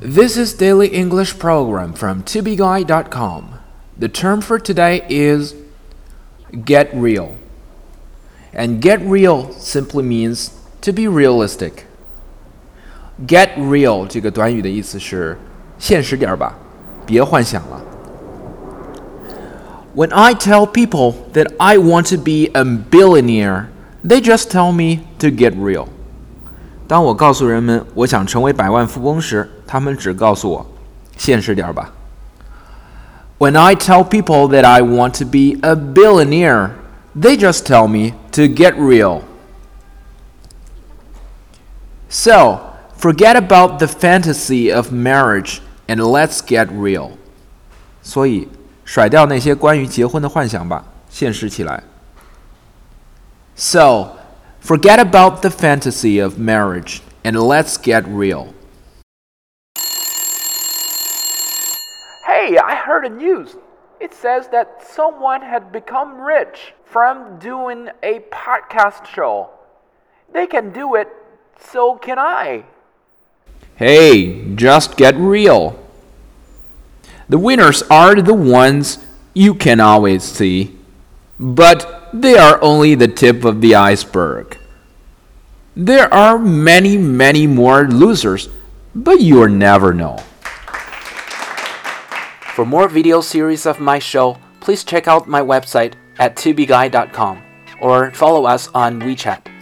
This is Daily English Program from tobeguide.com. The term for today is get real. And get real simply means to be realistic. Get real 这个短语的意思是现实点儿吧，别幻想了。When I tell people that I want to be a billionaire, they just tell me to get real. 当我告诉人们我想成为百万富翁时，他们只告诉我现实点儿吧。When I tell people that I want to be a billionaire, they just tell me to get real. So, forget about the fantasy of marriage and let's get real. 所以，甩掉那些关于结婚的幻想吧，现实起来。So, forget about the fantasy of marriage and let's get real. Hey, I heard the news. It says that someone had become rich from doing a podcast show. They can do it, so can I. Hey, just get real. The winners are the ones you can always see, but they are only the tip of the iceberg. There are many, many more losers, but you'll never know. For more video series of my show, please check out my website at tubeguy.com or follow us on WeChat.